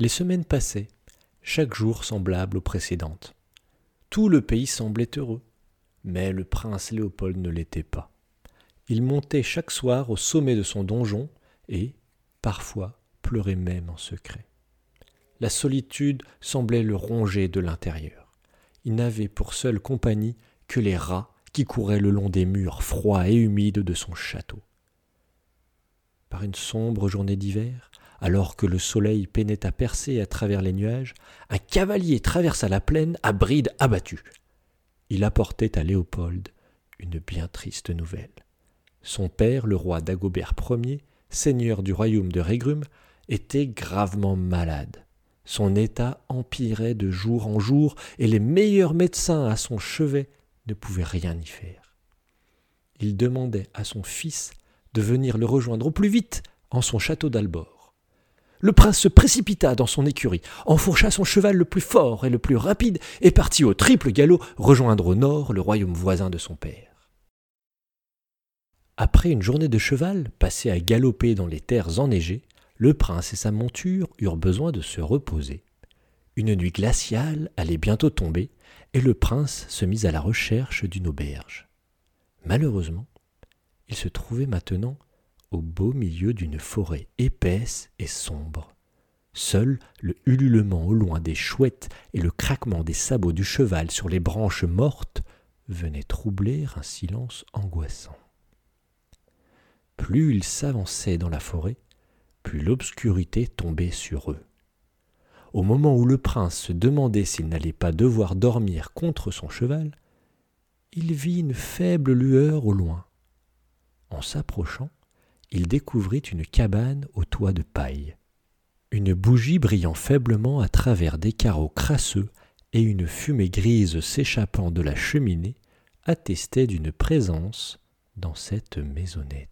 Les semaines passaient, chaque jour semblable aux précédentes. Tout le pays semblait heureux, mais le prince Léopold ne l'était pas. Il montait chaque soir au sommet de son donjon et, parfois, pleurait même en secret. La solitude semblait le ronger de l'intérieur. Il n'avait pour seule compagnie que les rats qui couraient le long des murs froids et humides de son château. Par une sombre journée d'hiver, alors que le soleil peinait à percer à travers les nuages, un cavalier traversa la plaine à bride abattue. Il apportait à Léopold une bien triste nouvelle. Son père, le roi Dagobert Ier, seigneur du royaume de Régrum, était gravement malade. Son état empirait de jour en jour, et les meilleurs médecins à son chevet ne pouvaient rien y faire. Il demandait à son fils de venir le rejoindre au plus vite en son château d'Albor. Le prince se précipita dans son écurie, enfourcha son cheval le plus fort et le plus rapide, et partit au triple galop rejoindre au nord le royaume voisin de son père. Après une journée de cheval passée à galoper dans les terres enneigées, le prince et sa monture eurent besoin de se reposer. Une nuit glaciale allait bientôt tomber, et le prince se mit à la recherche d'une auberge. Malheureusement, il se trouvait maintenant au beau milieu d'une forêt épaisse et sombre. Seul le ululement au loin des chouettes et le craquement des sabots du cheval sur les branches mortes venaient troubler un silence angoissant. Plus ils s'avançaient dans la forêt, plus l'obscurité tombait sur eux. Au moment où le prince se demandait s'il n'allait pas devoir dormir contre son cheval, il vit une faible lueur au loin. En s'approchant, il découvrit une cabane au toit de paille. Une bougie brillant faiblement à travers des carreaux crasseux et une fumée grise s'échappant de la cheminée attestaient d'une présence dans cette maisonnette.